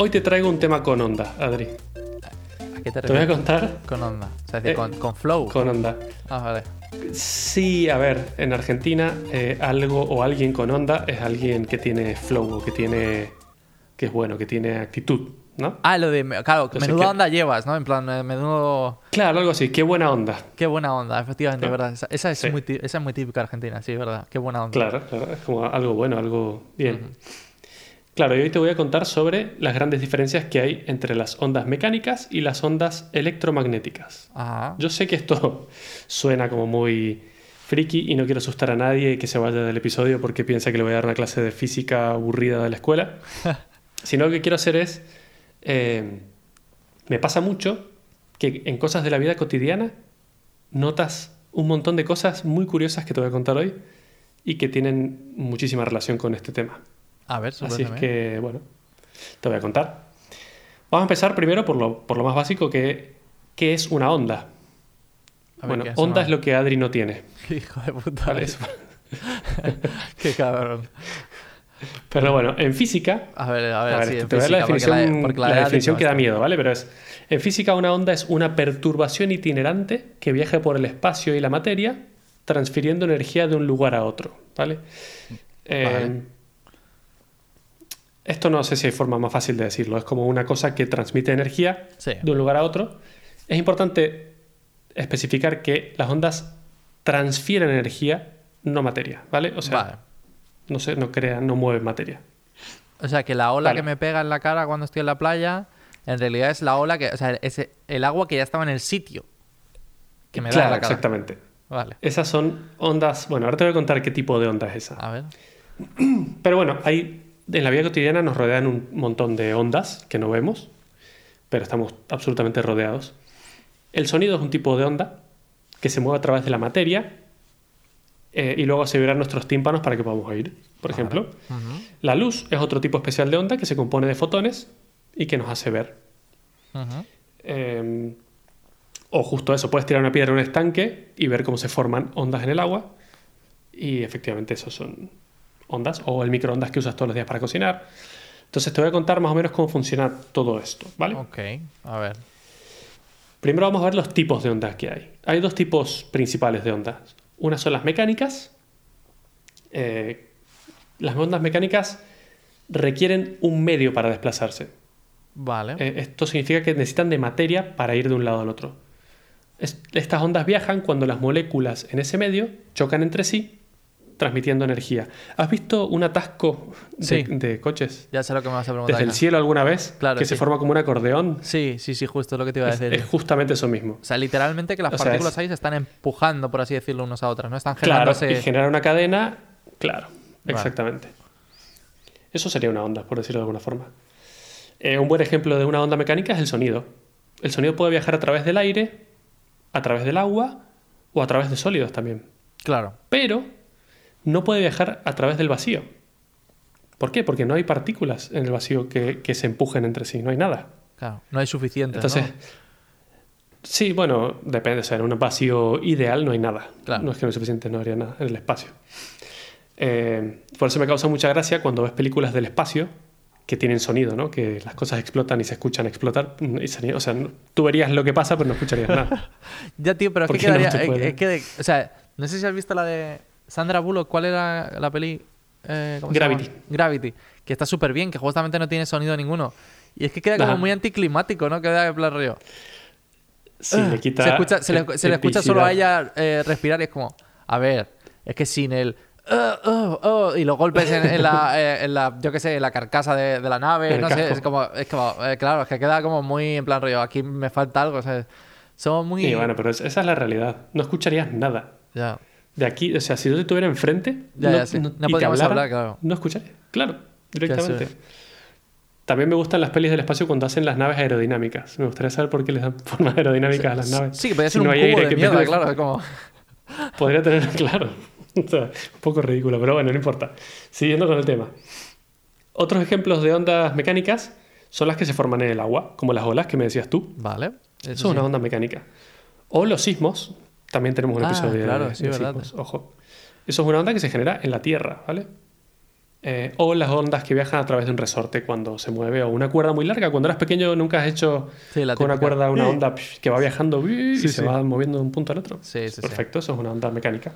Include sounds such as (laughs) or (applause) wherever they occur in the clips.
Hoy te traigo un tema con onda, Adri. ¿A qué te Te voy a contar Con onda. O sea, es decir, Eh, con, con flow. con onda. Ah, vale. Sí, a ver, en Argentina eh, algo o alguien con onda es alguien que tiene flow o que tiene que es bueno, que tiene actitud, ¿no? Ah, lo de. Claro, Entonces, menuda ¿qué? onda llevas, ¿no? En plan, menudo. Claro, algo así, qué buena onda. Qué buena onda, efectivamente, Ah, ¿verdad? Esa, esa es sí. muy, esa es muy típica argentina, sí, ¿verdad? Qué buena onda. Claro, claro, es como algo bueno, algo bien. Claro, y hoy te voy a contar sobre las grandes diferencias que hay entre las ondas mecánicas y las ondas electromagnéticas. Ajá. Yo sé que esto suena como muy friki y no quiero asustar a nadie que se vaya del episodio porque piensa que le voy a dar una clase de física aburrida de la escuela. (laughs) Sino lo que quiero hacer es, eh, me pasa mucho que en cosas de la vida cotidiana notas un montón de cosas muy curiosas que te voy a contar hoy y que tienen muchísima relación con este tema. A ver, Así es que, bueno, te voy a contar. Vamos a empezar primero por lo, por lo más básico, que ¿qué es una onda? A ver, bueno, ¿qué es onda una- es lo que Adri no tiene. (laughs) Hijo de puta. ¿vale? Eso- (laughs) Qué cabrón. Pero bueno, en física, A ver, a ver, a ver, sí, te en la definición, la definición que da miedo, ¿vale? Pero es, en física una onda es una perturbación itinerante que viaja por el espacio y la materia, transfiriendo energía de un lugar a otro, ¿vale? Eh, Vale. Esto no sé si hay forma más fácil de decirlo, es como una cosa que transmite energía Sí. de un lugar a otro. Es importante especificar que las ondas transfieren energía, no materia, ¿vale? O sea, Vale. no, se, no crean, no mueven materia. O sea, que la ola Vale. que me pega en la cara cuando estoy en la playa, en realidad es la ola que. O sea, es el agua que ya estaba en el sitio. Que me da en la cara. exactamente. Vale. Esas son ondas. Bueno, ahora te voy a contar qué tipo de onda es esa. A ver. Pero bueno, hay, en la vida cotidiana nos rodean un montón de ondas que no vemos, pero estamos absolutamente rodeados. El sonido es un tipo de onda que se mueve a través de la materia eh, y luego hace vibrar nuestros tímpanos para que podamos oír, por ejemplo. La luz es otro tipo especial de onda que se compone de fotones y que nos hace ver. Eh, o justo eso, puedes tirar una piedra en un estanque y ver cómo se forman ondas en el agua. Y efectivamente eso son ondas o el microondas que usas todos los días para cocinar. Entonces te voy a contar más o menos cómo funciona todo esto, ¿vale? Ok, a ver. Primero vamos a ver los tipos de ondas que hay. Hay dos tipos principales de ondas. Una son las mecánicas. Eh, las ondas mecánicas requieren un medio para desplazarse. Vale. Eh, esto significa que necesitan de materia para ir de un lado al otro. Es- estas ondas viajan cuando las moléculas en ese medio chocan entre sí, transmitiendo energía. ¿Has visto un atasco de, Sí. de coches ya sé lo que me vas a preguntar. desde el cielo alguna vez? Claro, que sí. se forma como un acordeón. Sí, sí, sí, justo es lo que te iba a decir. es justamente eso mismo. O sea, literalmente que las O sea, partículas es- ahí se están empujando, por así decirlo, unos a otras, ¿no? Están Claro, generándose. y generar una cadena, claro, Vale. exactamente. Eso sería una onda, por decirlo de alguna forma. Eh, un buen ejemplo de una onda mecánica es el sonido. El sonido puede viajar a través del aire, a través del agua o a través de sólidos también. Claro. Pero no puede viajar a través del vacío. ¿Por qué? Porque no hay partículas en el vacío que, que se empujen entre sí, no hay nada. Claro. No hay suficiente. Entonces, ¿no? sí, bueno, depende. O sea, en un vacío ideal no hay nada. Claro. No es que no es suficiente, no habría nada en el espacio. Eh, por eso me causa mucha gracia cuando ves películas del espacio que tienen sonido, ¿no? Que las cosas explotan y se escuchan explotar. y sonido- o sea, tú verías lo que pasa, pero no escucharías nada. (laughs) Ya, tío, pero es que ¿Por qué no es- que o sea, no sé si has visto la de Sandra Bullock. ¿Cuál era la peli? Eh, ¿cómo se Gravity. llama? Gravity. Que está súper bien, que justamente no tiene sonido ninguno. Y es que queda como Ajá. muy anticlimático, ¿no? Queda en plan rollo. Sí, le quita. se escucha, se le, se le escucha solo a ella eh, respirar y es como, a ver, es que sin el... "Uh, uh, uh", y los golpes en, en la, (laughs) eh, en la, yo qué sé, en la carcasa de, de la nave, el no sé, casco. es como, es como eh, claro, es que queda como muy en plan rollo, aquí me falta algo, o sea, somos muy... Y bueno, pero es- esa es la realidad. No escucharías nada. Ya. De aquí, o sea, si yo te tuviera enfrente Ya, no, ya, sí. No y te podríamos hablara, hablar, claro. no escucharía. Claro, directamente. También me gustan las pelis del espacio cuando hacen las naves aerodinámicas. Me gustaría saber por qué les dan (laughs) formas aerodinámicas a las naves. Sí, que podría Si ser no un hay cubo aire de que mierda, claro, como... (laughs) Podría tener, (laughs) claro. O sea, un poco ridículo, pero bueno, no importa. Siguiendo con el tema. Otros ejemplos de ondas mecánicas son las que se forman en el agua, como las olas que me decías tú. Vale. Eso, Eso es sí. una onda mecánica. O los sismos. También tenemos un Ah, episodio claro, de, sí, de verdad. sismos. Ojo. Eso es una onda que se genera en la Tierra, ¿vale? eh, o las ondas que viajan a través de un resorte cuando se mueve, o una cuerda muy larga. Cuando eras pequeño nunca has hecho Sí, la con una cuerda una onda que va viajando y Sí, se sí. va moviendo de un punto al otro. Sí, sí, sí. Perfecto, eso es una onda mecánica.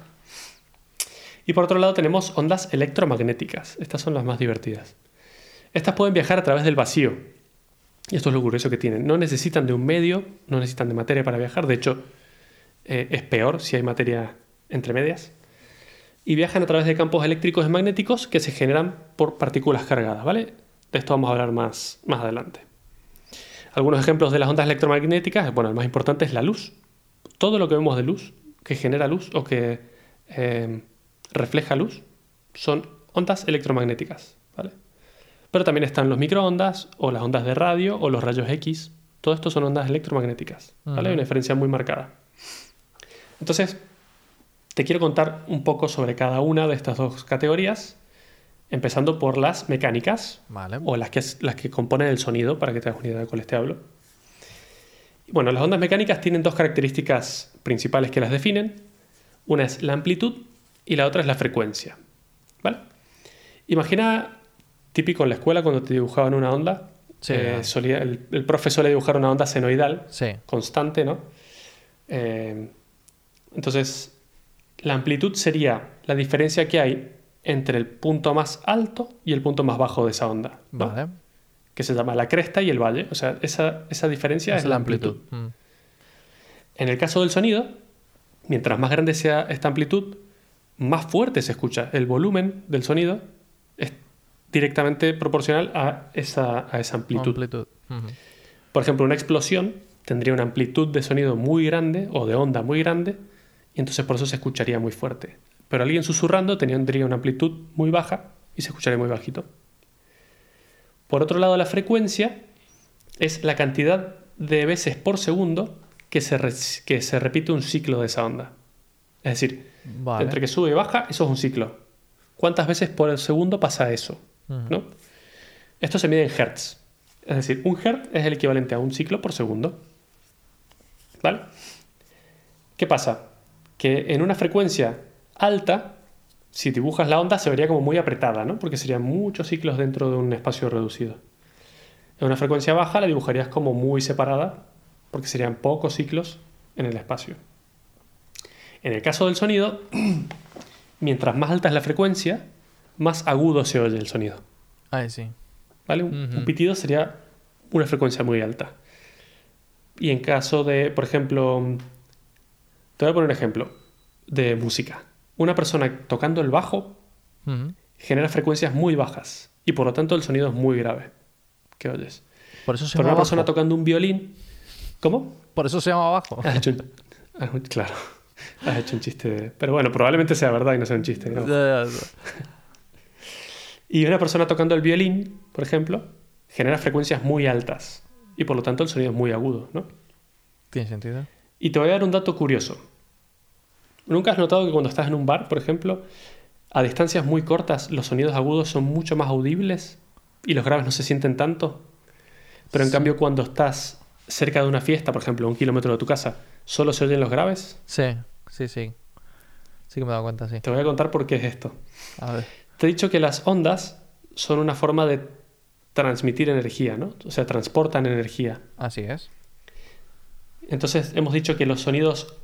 Y por otro lado tenemos ondas electromagnéticas. Estas son las más divertidas. Estas pueden viajar a través del vacío. Y esto es lo curioso que tienen. No necesitan de un medio, no necesitan de materia para viajar. De hecho, eh, es peor si hay materia entre medias. Y viajan a través de campos eléctricos y magnéticos que se generan por partículas cargadas, ¿vale? De esto vamos a hablar más, más adelante. Algunos ejemplos de las ondas electromagnéticas, bueno, el más importante es la luz. Todo lo que vemos de luz, que genera luz o que eh, refleja luz, son ondas electromagnéticas, ¿vale? Pero también están los microondas o las ondas de radio o los rayos X. Todo esto son ondas electromagnéticas, ¿vale? Una diferencia muy marcada. Entonces, te quiero contar un poco sobre cada una de estas dos categorías, empezando por las mecánicas, Vale. o las que, las que componen el sonido, para que te hagas una idea de cuáles te hablo. Y Bueno, las ondas mecánicas tienen dos características principales que las definen. Una es la amplitud y la otra es la frecuencia. ¿Vale? Imagina, típico en la escuela, cuando te dibujaban una onda, Sí, eh, solía- el, el profe suele dibujar una onda senoidal, Sí. constante, ¿no? Eh, entonces, la amplitud sería la diferencia que hay entre el punto más alto y el punto más bajo de esa onda. ¿no? Vale. Que se llama la cresta y el valle. O sea, esa, esa diferencia es, la amplitud. Mm. En el caso del sonido, mientras más grande sea esta amplitud, más fuerte se escucha. El volumen del sonido es directamente proporcional a esa, a esa amplitud. Por ejemplo, una explosión tendría una amplitud de sonido muy grande o de onda muy grande y entonces por eso se escucharía muy fuerte. Pero alguien susurrando tendría una amplitud muy baja y se escucharía muy bajito. Por otro lado, la frecuencia es la cantidad de veces por segundo que se, re- que se repite un ciclo de esa onda. Es decir, Vale. entre que sube y baja, eso es un ciclo. ¿Cuántas veces por segundo pasa eso? ¿no? Esto se mide en hertz. Es decir, un hertz es el equivalente a un ciclo por segundo. ¿Vale? ¿Qué pasa? Que en una frecuencia alta, si dibujas la onda, se vería como muy apretada, ¿no? Porque serían muchos ciclos dentro de un espacio reducido. En una frecuencia baja la dibujarías como muy separada, porque serían pocos ciclos en el espacio. En el caso del sonido, (clears throat) mientras más alta es la frecuencia, más agudo se oye el sonido. Ahí sí. ¿Vale? Un pitido sería una frecuencia muy alta. Y en caso de, por ejemplo, te voy a poner un ejemplo de música. Una persona tocando el bajo Ujú. genera frecuencias muy bajas y por lo tanto el sonido es muy grave que oyes. Por eso se Pero llama una persona bajo. tocando un violín, ¿cómo? Por eso se llama bajo. Has hecho un- has- claro, has hecho un chiste. de- Pero bueno, probablemente sea verdad y no sea un chiste. ya. (laughs) Y una persona tocando el violín, por ejemplo, genera frecuencias muy altas y por lo tanto el sonido es muy agudo, ¿no? Tiene sentido. Y te voy a dar un dato curioso. ¿Nunca has notado que cuando estás en un bar, por ejemplo, a distancias muy cortas los sonidos agudos son mucho más audibles y los graves no se sienten tanto? Pero en Sí. cambio cuando estás cerca de una fiesta, por ejemplo, a un kilómetro de tu casa, solo se oyen los graves. Sí, sí, sí. Sí que me he dado cuenta, sí. Te voy a contar por qué es esto. A ver. Te he dicho que las ondas son una forma de transmitir energía, ¿no? O sea, transportan energía. Así es. Entonces hemos dicho que los sonidos,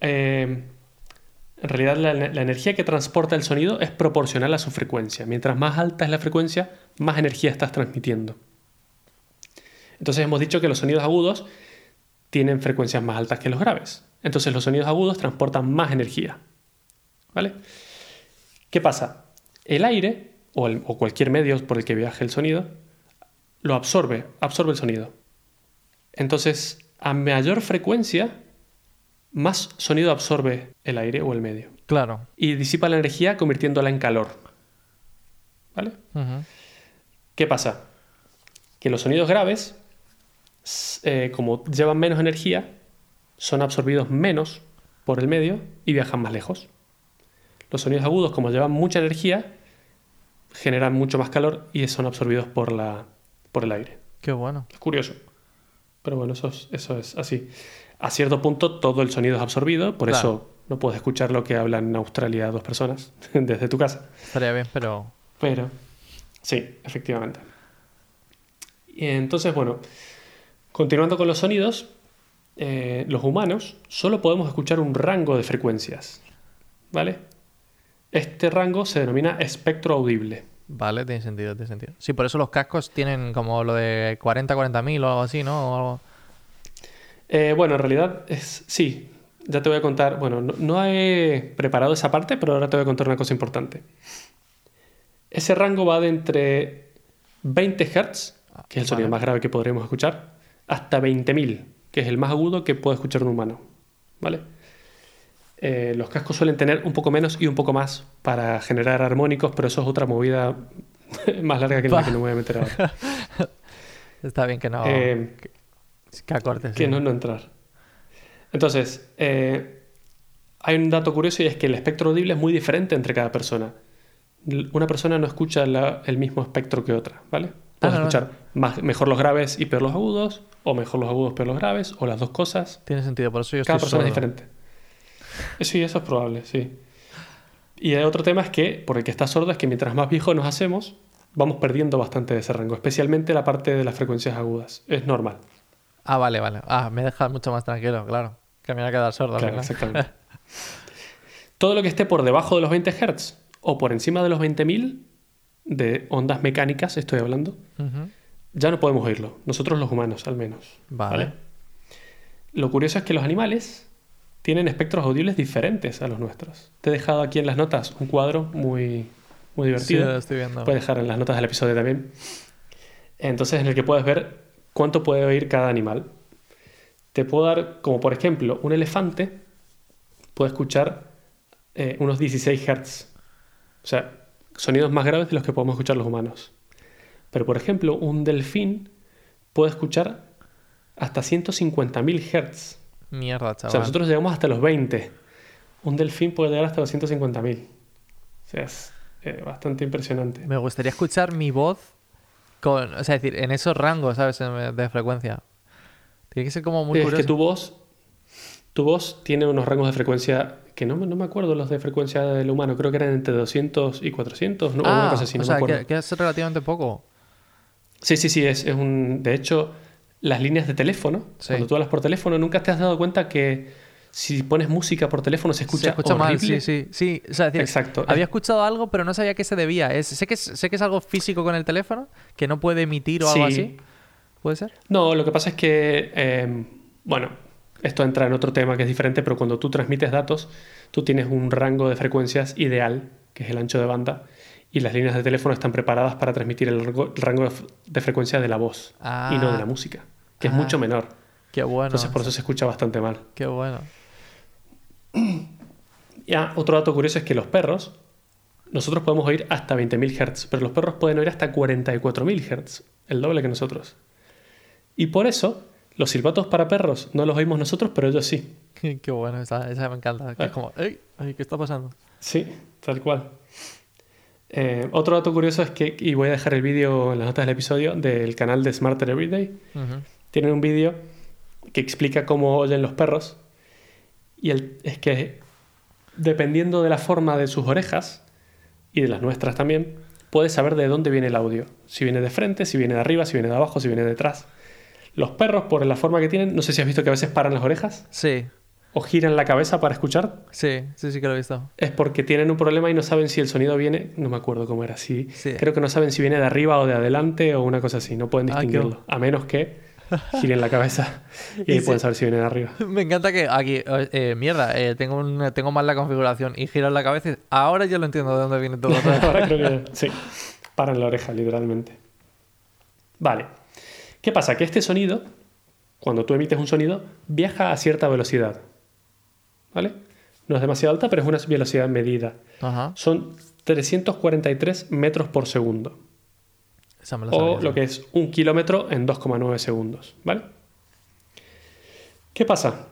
eh, en realidad la, energía que transporta el sonido es proporcional a su frecuencia. Mientras más alta es la frecuencia, más energía estás transmitiendo. Entonces hemos dicho que los sonidos agudos tienen frecuencias más altas que los graves. Entonces los sonidos agudos transportan más energía. ¿Vale? ¿Qué pasa? El aire, o cualquier medio por el que viaje el sonido, lo absorbe, absorbe el sonido. Entonces, a mayor frecuencia, más sonido absorbe el aire o el medio. Claro. Y disipa la energía convirtiéndola en calor. ¿Vale? ¿Qué pasa? Que los sonidos graves, eh, como llevan menos energía, son absorbidos menos por el medio y viajan más lejos. Los sonidos agudos, como llevan mucha energía, generan mucho más calor y son absorbidos por, la, por el aire. Qué bueno. Es curioso. Pero bueno, eso es, eso es así. A cierto punto todo el sonido es absorbido, por Claro. eso no puedes escuchar lo que hablan en Australia dos personas (laughs) desde tu casa. Estaría bien, pero. Pero, sí, efectivamente. Y entonces, bueno, continuando con los sonidos, eh, los humanos solo podemos escuchar un rango de frecuencias. ¿Vale? Este rango se denomina espectro audible. Vale, tiene sentido, tiene sentido. Sí, por eso los cascos tienen como lo de 40-40 mil o algo así, ¿no? O algo- Eh, bueno, en realidad es sí. Ya te voy a contar. Bueno, no, no he preparado esa parte, pero ahora te voy a contar una cosa importante. Ese rango va de entre 20 Hz, que es el sonido Vale. más grave que podremos escuchar, hasta 20.000, que es el más agudo que puede escuchar un humano. ¿Vale? Eh, los cascos suelen tener un poco menos y un poco más para generar armónicos, pero eso es otra movida (laughs) más larga que la que no me voy a meter ahora. (laughs) Está bien que no... Eh, que, acortes. que sí. no, no entrar. Entonces, eh, hay un dato curioso y es que el espectro audible es muy diferente entre cada persona. Una persona no escucha la- el mismo espectro que otra, ¿vale? Puedes Ah, no, no. escuchar más- mejor los graves y peor los agudos, o mejor los agudos, peor los graves, o las dos cosas. Tiene sentido, por eso yo Cada estoy persona es diferente. Eh, Sí, eso es probable, sí. Y el otro tema es que, por el que está sordo, es que mientras más viejos nos hacemos, vamos perdiendo bastante de ese rango, especialmente la parte de las frecuencias agudas. Es normal. Ah, vale, vale. Ah, me deja mucho más tranquilo, claro. Que me voy a quedar sordo Claro, exactamente. (laughs) Todo lo que esté por debajo de los 20 Hz o por encima de los 20.000 de ondas mecánicas, estoy hablando, ya no podemos oírlo. Nosotros los humanos, al menos. Vale. Lo curioso es que los animales tienen espectros audibles diferentes a los nuestros. Te he dejado aquí en las notas un cuadro muy, muy Sí, divertido. lo estoy viendo. Puedes dejar en las notas del episodio también. Entonces, en el que puedes ver cuánto puede oír cada animal. Te puedo dar, como por ejemplo, un elefante puede escuchar eh, unos 16 Hz. O sea, sonidos más graves de los que podemos escuchar los humanos. Pero, por ejemplo, un delfín puede escuchar hasta 150.000 Hz. Mierda, O sea, chaval. nosotros llegamos hasta los 20. Un delfín puede llegar hasta los 150.000. O sea, es eh, bastante impresionante. Me gustaría escuchar mi voz con... O sea, es decir, en esos rangos, ¿sabes? De frecuencia. Tiene que ser como muy es curioso. que tu voz, tu voz tiene unos rangos de frecuencia que no, me- no me acuerdo los de frecuencia del humano, creo que eran entre 200 y 400, ¿no? o una Ah, cosa así, o no sea, me acuerdo. que, que es relativamente poco. Sí, sí, sí, es, es un... De hecho, las líneas de teléfono, Sí. cuando tú hablas por teléfono, nunca te has dado cuenta que si pones música por teléfono se escucha, Se escucha mal, horrible. sí, sí. Sí, o sea, es decir, Exacto. había escuchado algo, pero no sabía qué se debía. Es, sé, que es, sé que es algo físico con el teléfono, que no puede emitir o algo Sí. así. ¿Puede ser? No, lo que pasa es que, eh, bueno, esto entra en otro tema que es diferente, pero cuando tú transmites datos, tú tienes un rango de frecuencias ideal, que es el ancho de banda, y las líneas de teléfono están preparadas para transmitir el rango, el rango de frecuencia de la voz y no de Ah. la música, que es Ah. mucho menor. Qué bueno. Entonces por eso se escucha bastante mal. Qué bueno. Ya, otro dato curioso es que los perros, nosotros podemos oír hasta 20.000 Hz, pero los perros pueden oír hasta 44.000 Hz, el doble que nosotros. Y por eso, los silbatos para perros no los oímos nosotros, pero ellos sí. Qué bueno, esa, esa me encanta. Que es Ah. como, ¡Ey! ay, ¿Qué está pasando? Sí, tal cual. Eh, otro dato curioso es que, y voy a dejar el vídeo en las notas del episodio, del canal de Smarter Everyday, tienen un vídeo que explica cómo oyen los perros. Y el- es que dependiendo de la forma de sus orejas y de las nuestras también, puedes saber de dónde viene el audio. Si viene de frente, si viene de arriba, si viene de abajo, si viene de detrás. Los perros, por la forma que tienen, no sé si has visto que a veces paran las orejas Sí, o giran la cabeza para escuchar. sí, sí, sí que lo he visto. Es porque tienen un problema y no saben si el sonido viene, no me acuerdo cómo era, Sí. creo que no saben si viene de arriba o de adelante o una cosa así, no pueden Ah, qué distinguirlo, a menos que (laughs) giren la cabeza y ahí pueden saber si viene de arriba. Me encanta que aquí, eh, eh, mierda, eh, tengo, un- tengo mal la configuración y giras la cabeza. y- Ahora ya lo entiendo de dónde viene todo. (laughs) Ahora creo que (laughs) sí, paran la oreja literalmente. Vale, ¿qué pasa? Que este sonido, cuando tú emites un sonido, viaja a cierta velocidad, ¿vale? No es demasiado alta, pero es una velocidad medida. Ajá. Son 343 metros por segundo. Esa me la sabía, o lo que es un kilómetro en 2,9 segundos, ¿vale? ¿Qué pasa?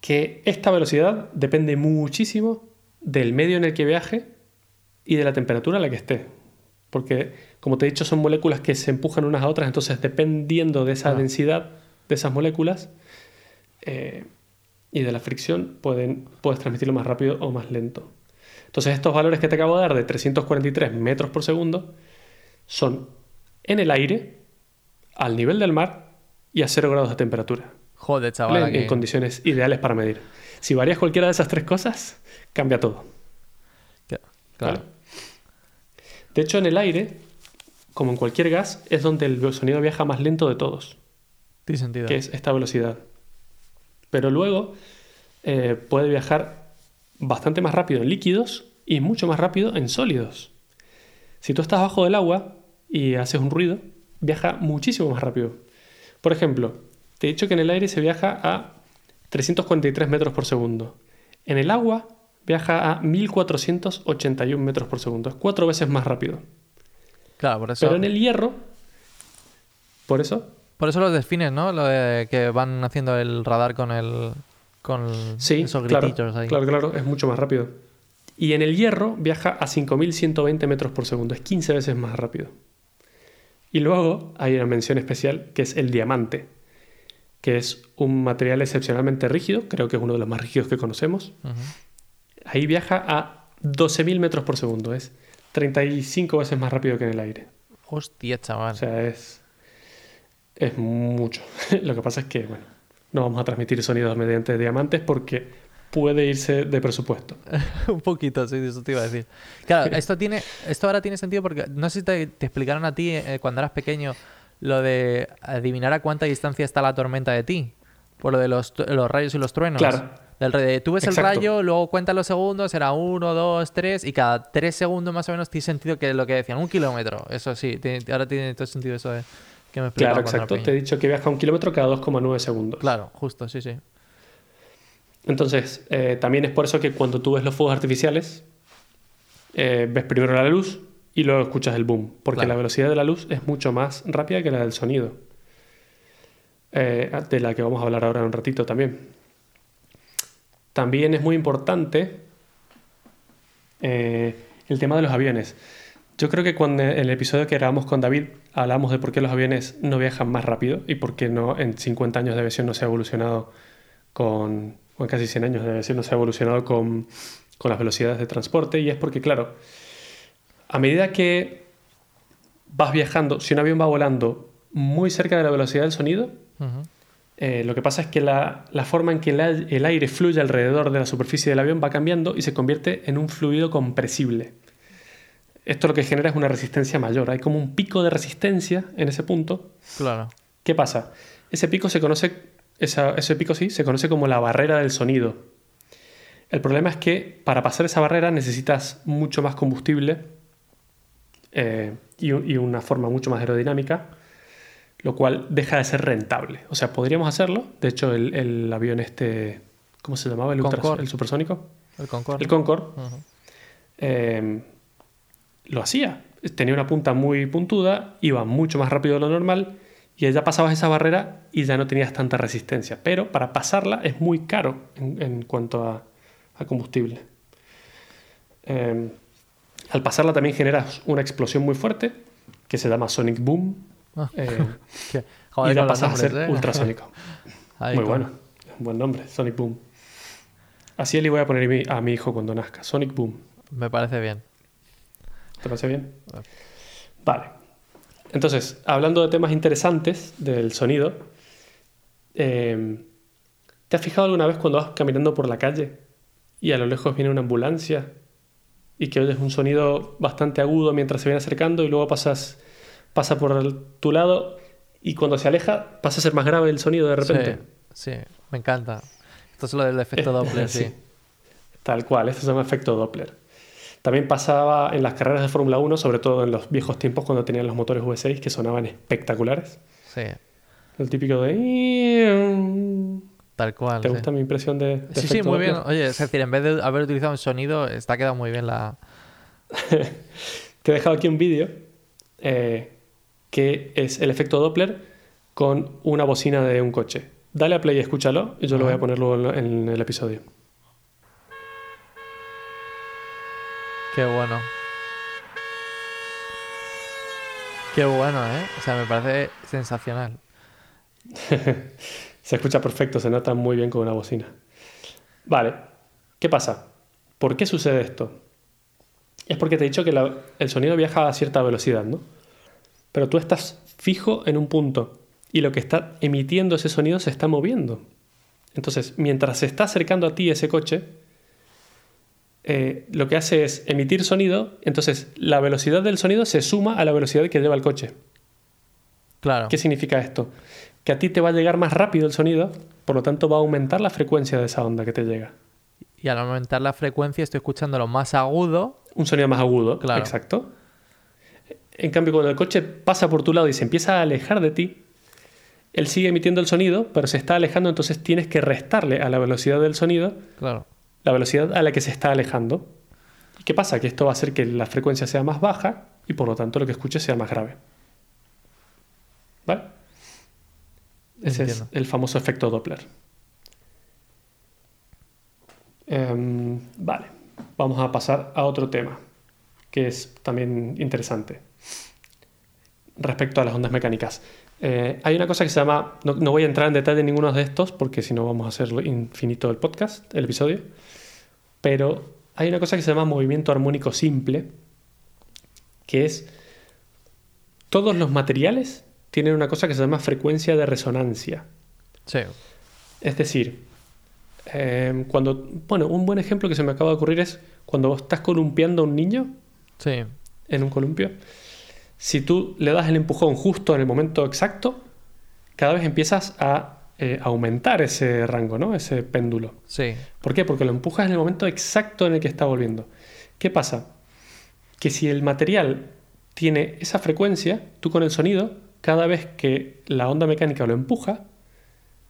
Que esta velocidad depende muchísimo del medio en el que viaje y de la temperatura a la que esté. Porque, como te he dicho, son moléculas que se empujan unas a otras, entonces dependiendo de esa Ah. densidad de esas moléculas eh, y de la fricción, pueden, puedes transmitirlo más rápido o más lento. Entonces estos valores que te acabo de dar de 343 metros por segundo son en el aire, al nivel del mar y a 0 grados de temperatura. Joder, chaval. En, condiciones ideales para medir. Si varías cualquiera de esas tres cosas, cambia todo. Claro. ¿vale? De hecho, en el aire, como en cualquier gas, es donde el sonido viaja más lento de todos, Tiene sentido. que es esta velocidad. Pero luego eh, puede viajar bastante más rápido en líquidos y mucho más rápido en sólidos. Si tú estás bajo del agua y haces un ruido, viaja muchísimo más rápido. Por ejemplo, te he dicho que en el aire se viaja a 343 metros por segundo. En el agua viaja a 1481 metros por segundo. Es cuatro veces más rápido. Claro, por eso. Pero en el hierro, por eso, Por eso los defines, ¿no? Lo de que van haciendo el radar con el. con sí, esos claro, grititos ahí. claro, claro, es mucho más rápido. Y en el hierro viaja a 5120 metros por segundo. Es 15 veces más rápido. Y luego hay una mención especial que es el diamante, que es un material excepcionalmente rígido, creo que es uno de los más rígidos que conocemos. Ahí viaja a 12.000 metros por segundo, es 35 veces más rápido que en el aire. Hostia, chaval. O sea, es, es mucho. (laughs) Lo que pasa es que, bueno, no vamos a transmitir sonidos mediante diamantes porque puede irse de presupuesto. (laughs) un poquito, sí, eso te iba a decir. Claro, (laughs) esto tiene, esto ahora tiene sentido porque no sé si te, te explicaron a ti eh, cuando eras pequeño lo de adivinar a cuánta distancia está la tormenta de ti. Por lo de los, los rayos y los truenos. Claro. Del de- tú ves Exacto. el rayo, luego cuentas los segundos, era uno, dos, tres, y cada tres segundos más o menos tiene sentido que lo que decían, un kilómetro. Eso sí, tiene- ahora tiene todo sentido eso de que me Claro, exacto. Te he dicho que viaja un kilómetro cada 2,9 segundos. Claro, justo, sí, sí. Entonces, eh, también es por eso que cuando tú ves los fuegos artificiales, eh, ves primero la luz y luego escuchas el boom, porque Claro. la velocidad de la luz es mucho más rápida que la del sonido, eh, de la que vamos a hablar ahora en un ratito también. También es muy importante el tema de los aviones. Yo creo que cuando en el episodio que grabamos con David hablamos de por qué los aviones no viajan más rápido y por qué no en 50 años de aviación no se ha evolucionado con, o en casi 100 años de aviación no se ha evolucionado con, con las velocidades de transporte y es porque, claro, a medida que vas viajando, si un avión va volando muy cerca de la velocidad del sonido, eh, lo que pasa es que la, la forma en que el aire fluye alrededor de la superficie del avión va cambiando y se convierte en un fluido compresible. Esto lo que genera es una resistencia mayor. Hay como un pico de resistencia en ese punto. Claro. ¿Qué pasa? Ese pico se conoce, esa- ese pico sí, se conoce como la barrera del sonido. El problema es que para pasar esa barrera necesitas mucho más combustible eh, y, un- y una forma mucho más aerodinámica, lo cual deja de ser rentable. O sea, podríamos hacerlo. De hecho, el, el avión este, ¿cómo se llamaba? El, Concorde. el supersónico. El Concorde. El Concorde. Eh, lo hacía. Tenía una punta muy puntuda, iba mucho más rápido de lo normal y ya pasabas esa barrera y ya no tenías tanta resistencia. Pero para pasarla es muy caro en, en cuanto a, a combustible. Eh, al pasarla también generas una explosión muy fuerte que se llama Sonic Boom Ah. eh, (laughs) Que- joder, y los pasas a ser ¿eh? ultrasónico. (laughs) Ahí muy con- bueno, un buen nombre, Sonic Boom. Así le voy a poner a mi, a mi hijo cuando nazca, Sonic Boom. Me parece bien. ¿Te parece bien? Ah. Vale. Entonces, hablando de temas interesantes del sonido, eh, ¿te has fijado alguna vez cuando vas caminando por la calle y a lo lejos viene una ambulancia y que oyes un sonido bastante agudo mientras se viene acercando y luego pasas, pasa por el- tu lado y cuando se aleja pasa a ser más grave el sonido de repente? Sí, sí, me encanta. Esto es lo del efecto (laughs) Doppler, sí. Sí. Tal cual, esto se llama efecto Doppler. También pasaba en las carreras de Fórmula 1, sobre todo en los viejos tiempos cuando tenían los motores V6 que sonaban espectaculares. Sí, El típico de... tal cual. ¿Te sí. gusta mi impresión de, de Sí, sí, muy bien. Oye, es decir, en vez de haber utilizado un sonido, está quedado muy bien la. (laughs) Te he dejado aquí un vídeo eh, que es el efecto Doppler con una bocina de un coche. Dale a play y escúchalo y yo lo voy a poner luego en el episodio. Qué bueno. Qué bueno, ¿eh? O sea, me parece sensacional. (laughs) Se escucha perfecto, se nota muy bien con una bocina. Vale, ¿qué pasa? ¿Por qué sucede esto? Es porque te he dicho que el sonido viaja a cierta velocidad, ¿no? Pero tú estás fijo en un punto y lo que está emitiendo ese sonido se está moviendo. Entonces, mientras se está acercando a ti ese coche, eh, lo que hace es emitir sonido, entonces la velocidad del sonido se suma a la velocidad que lleva el coche. Claro. ¿Qué significa esto? Que a ti te va a llegar más rápido el sonido, por lo tanto va a aumentar la frecuencia de esa onda que te llega. Y al aumentar la frecuencia estoy escuchando lo más agudo. Un sonido más agudo, Claro. exacto. En cambio, cuando el coche pasa por tu lado y se empieza a alejar de ti, él sigue emitiendo el sonido, pero se está alejando, entonces tienes que restarle a la velocidad del sonido Claro. La velocidad a la que se está alejando. ¿Y qué pasa? Que esto va a hacer que la frecuencia sea más baja y por lo tanto lo que escuches sea más grave. ¿Vale? Ese Entiendo. es el famoso efecto Doppler. Em, vale, vamos a pasar a otro tema que es también interesante respecto a las ondas mecánicas. Eh, hay una cosa que se llama, no, no voy a entrar en detalle en ninguno de estos porque si no vamos a hacerlo infinito el podcast, el episodio, pero hay una cosa que se llama movimiento armónico simple, que es todos los materiales tienen una cosa que se llama frecuencia de resonancia. Sí. Es decir, eh, cuando, bueno, un buen ejemplo que se me acaba de ocurrir es cuando vos estás columpiando a un niño Sí. en un columpio, si tú le das el empujón justo en el momento exacto, cada vez empiezas a eh, aumentar ese rango, ¿no? Ese péndulo. Sí. ¿Por qué? Porque lo empujas en el momento exacto en el que está volviendo. ¿Qué pasa? Que si el material tiene esa frecuencia, tú con el sonido, cada vez que la onda mecánica lo empuja,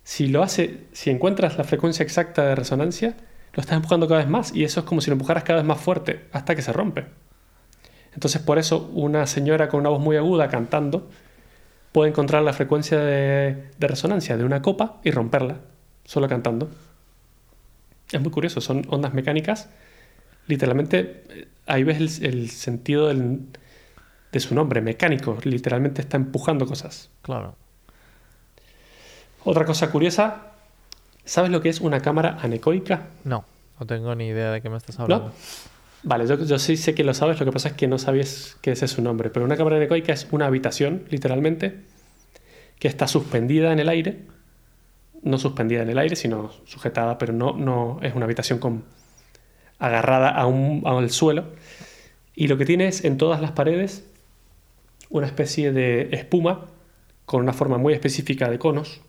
si lo hace, si encuentras la frecuencia exacta de resonancia, lo estás empujando cada vez más y eso es como si lo empujaras cada vez más fuerte hasta que se rompe. Entonces por eso una señora con una voz muy aguda cantando puede encontrar la frecuencia de, de resonancia de una copa y romperla solo cantando. Es muy curioso, son ondas mecánicas. Literalmente, eh, ahí ves el, el sentido del- de su nombre, mecánico. Literalmente está empujando cosas. Claro. Otra cosa curiosa, ¿sabes lo que es una cámara anecoica? No, no tengo ni idea de qué me estás hablando. Vale, yo, sí sé que lo sabes, lo que pasa es que no sabías que ese es su nombre. Pero una cámara anecoica es una habitación, literalmente, que está suspendida en el aire. No suspendida en el aire, sino sujetada, pero no, es una habitación con, agarrada al suelo. Y lo que tiene es en todas las paredes una especie de espuma con una forma muy específica de conos.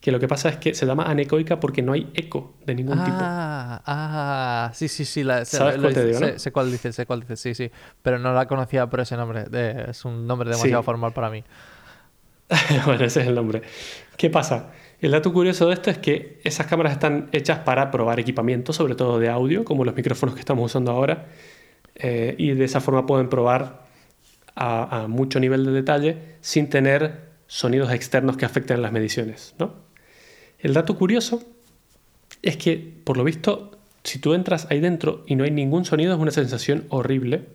Que lo que pasa es que se llama anecoica porque no hay eco de ningún tipo. Ah, ah, sí, sí, sí. La, sé- ¿Sabes lo cuál te digo, no? sé, sé cuál dices, sé cuál dices, sí, sí. Pero no la conocía por ese nombre. de- es un nombre demasiado Sí. formal para mí. (laughs) bueno, ese es el nombre. ¿Qué pasa? El dato curioso de esto es que esas cámaras están hechas para probar equipamiento, sobre todo de audio, como los micrófonos que estamos usando ahora, eh, y de esa forma pueden probar a, a mucho nivel de detalle sin tener sonidos externos que afecten las mediciones. ¿no? El dato curioso es que, por lo visto, si tú entras ahí dentro y no hay ningún sonido, es una sensación horrible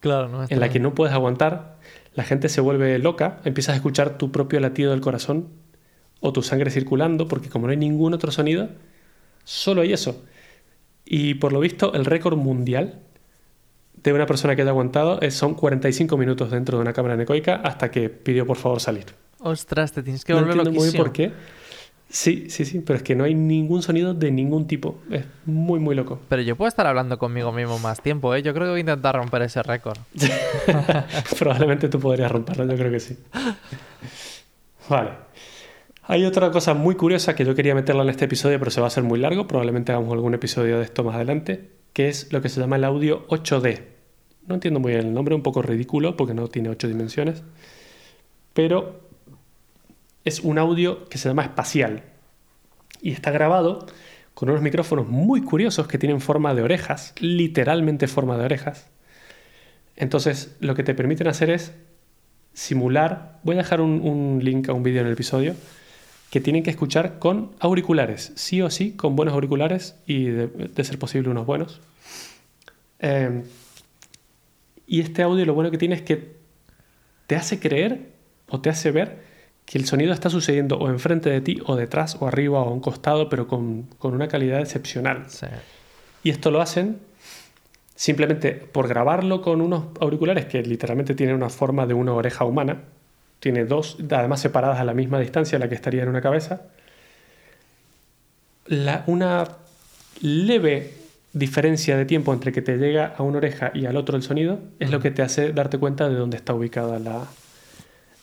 Claro, no en la que no puedes aguantar, la gente se vuelve loca, empiezas a escuchar tu propio latido del corazón o tu sangre circulando, porque como no hay ningún otro sonido, solo hay eso. Y por lo visto, el récord mundial de una persona que haya aguantado es- son 45 minutos dentro de una cámara anecoica hasta que pidió por favor salir. Ostras, te tienes que No volver entiendo muy bien por qué. Sí, sí, sí, pero es que no hay ningún sonido de ningún tipo. Es muy, muy loco. Pero yo puedo estar hablando conmigo mismo más tiempo, ¿eh? Yo creo que voy a intentar romper ese récord. (laughs) Probablemente tú podrías romperlo, yo creo que sí. Vale. Hay otra cosa muy curiosa que yo quería meterla en este episodio, pero se va a hacer muy largo. Probablemente hagamos algún episodio de esto más adelante, que es lo que se llama el audio 8D. No entiendo muy bien el nombre, un poco ridículo porque no tiene 8 dimensiones, pero es un audio que se llama espacial y está grabado con unos micrófonos muy curiosos que tienen forma de orejas, literalmente forma de orejas. Entonces, lo que te permiten hacer es simular. Voy a dejar un, link a un vídeo en el episodio que tienen que escuchar con auriculares, sí o sí, con buenos auriculares y de, ser posible unos buenos. Eh, y este audio lo bueno que tiene es que te hace creer o te hace ver que el sonido está sucediendo o enfrente de ti o detrás o arriba o a un costado, pero con, con una calidad excepcional. Sí. Y esto lo hacen simplemente por grabarlo con unos auriculares que literalmente tienen una forma de una oreja humana. Tiene dos, además separadas a la misma distancia, la que estaría en una cabeza. La, una leve diferencia de tiempo entre que te llega a una oreja y al otro el sonido es lo que te hace darte cuenta de dónde está ubicada la,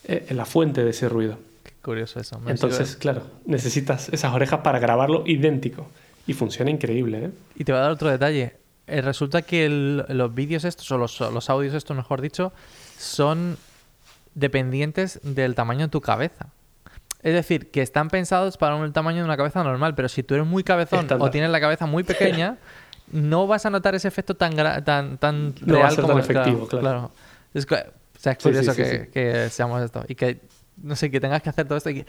eh, la fuente de ese ruido. Qué curioso eso. Me Entonces, claro, necesitas esas orejas para grabarlo idéntico. Y funciona increíble, ¿eh? Y te voy a dar otro detalle. Eh, resulta que el- los vídeos estos, o los, los audios estos, mejor dicho, son dependientes del tamaño de tu cabeza. Es decir, que están pensados para un tamaño de una cabeza normal, pero si tú eres muy cabezón Estándar. o tienes la cabeza muy (laughs) pequeña, no vas a notar ese efecto tan gra- tan, tan No va a real ser como tan efectivo, claro. Es, cu- o sea, es curioso sí, sí, que, seamos esto. Y que, no sé, que tengas que hacer todo esto. y que-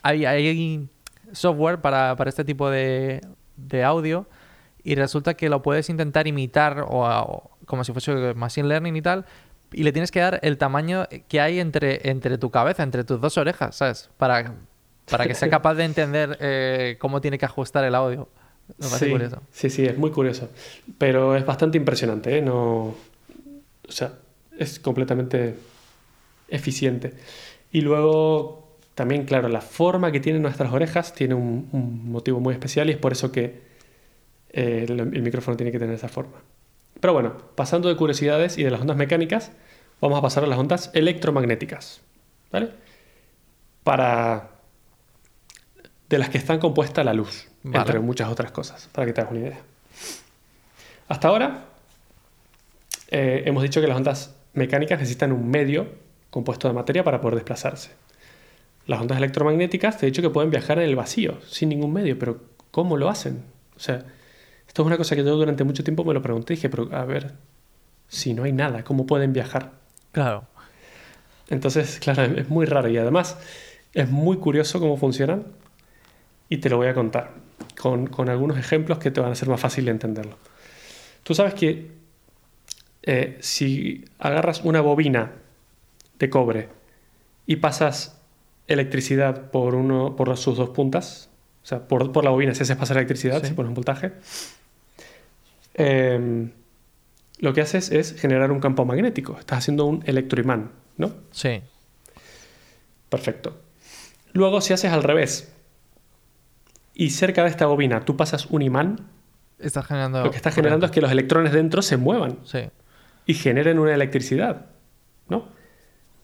hay, hay software para, para este tipo de, de audio y resulta que lo puedes intentar imitar o, o como si fuese machine learning y tal y le tienes que dar el tamaño que hay entre, entre tu cabeza, entre tus dos orejas, ¿sabes? Para, para que sea (laughs) capaz de entender eh, cómo tiene que ajustar el audio. Me parece sí, curioso. sí, sí, es muy curioso. Pero es bastante impresionante, ¿eh? No, o sea, es completamente eficiente. Y luego, también, claro, la forma que tienen nuestras orejas tiene un, un motivo muy especial y es por eso que eh, el, el micrófono tiene que tener esa forma. Pero bueno, pasando de curiosidades y de las ondas mecánicas, vamos a pasar a las ondas electromagnéticas. ¿Vale? Para. de las que están compuesta la luz, Vale. entre muchas otras cosas, para que te hagas una idea. Hasta ahora, eh, hemos dicho que las ondas mecánicas necesitan un medio compuesto de materia para poder desplazarse. Las ondas electromagnéticas, te he dicho que pueden viajar en el vacío, sin ningún medio, pero ¿cómo lo hacen? O sea, esto es una cosa que yo durante mucho tiempo me lo pregunté y dije, pero a ver, si no hay nada, ¿cómo pueden viajar? Claro. Entonces, claro, es muy raro y además es muy curioso cómo funcionan y te lo voy a contar con, con algunos ejemplos que te van a hacer más fácil de entenderlo. Tú sabes que eh, si agarras una bobina de cobre y pasas electricidad por, uno, por sus dos puntas, o sea, por, por la bobina si haces pasar electricidad, Sí. si pones un voltaje, eh, lo que haces es generar un campo magnético. Estás haciendo un electroimán, ¿no? Sí. Perfecto. Luego, si haces al revés y cerca de esta bobina tú pasas un imán, Estás generando. lo que estás generando es que los electrones dentro se muevan Sí. Y generen una electricidad, ¿no?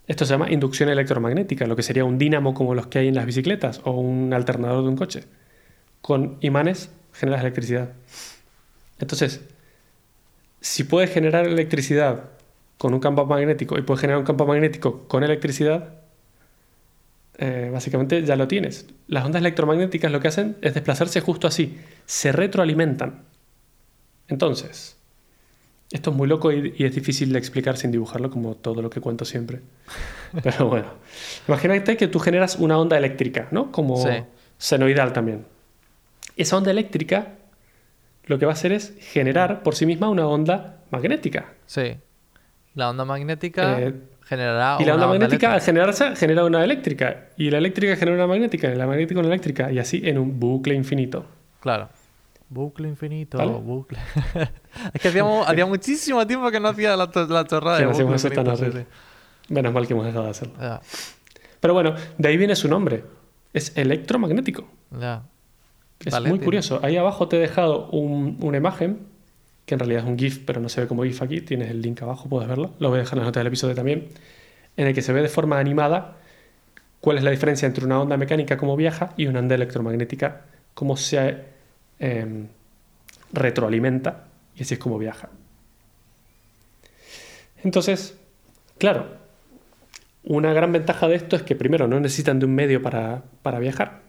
Esto se llama inducción electromagnética, lo que sería un dínamo como los que hay en las bicicletas o un alternador de un coche. Con imanes generas electricidad. Entonces, si puedes generar electricidad con un campo magnético y puedes generar un campo magnético con electricidad, eh, básicamente ya lo tienes. Las ondas electromagnéticas lo que hacen es desplazarse justo así, se retroalimentan. Entonces, esto es muy loco y, y es difícil de explicar sin dibujarlo, como todo lo que cuento siempre. (laughs) Pero bueno, imagínate que tú generas una onda eléctrica, ¿no? Como Sí. senoidal también. Esa onda eléctrica lo que va a hacer es generar por sí misma una onda magnética. Sí. La onda magnética Eh, generará. y la una onda magnética al generarse genera una eléctrica. Y la eléctrica genera una magnética. Y la magnética una eléctrica. Y así en un bucle infinito. Claro. Bucle infinito, ¿Vale? bucle. (laughs) es que hacíamos, hacía (laughs) muchísimo tiempo que no hacía la, la chorrada Que de bucle eso tan sí. Menos mal que hemos dejado de hacerlo. sí. Pero bueno, de ahí viene su nombre. Es electromagnético. ya. Es Vale, muy tiene- curioso. Ahí abajo te he dejado un- una imagen, que en realidad es un GIF, pero no se ve como GIF aquí. Tienes el link abajo, puedes verlo. Lo voy a dejar en las notas del episodio también. En el que se ve de forma animada cuál es la diferencia entre una onda mecánica, cómo viaja, y una onda electromagnética, cómo se eh, retroalimenta, y así es como viaja. Entonces, claro, una gran ventaja de esto es que primero no necesitan de un medio para, para viajar.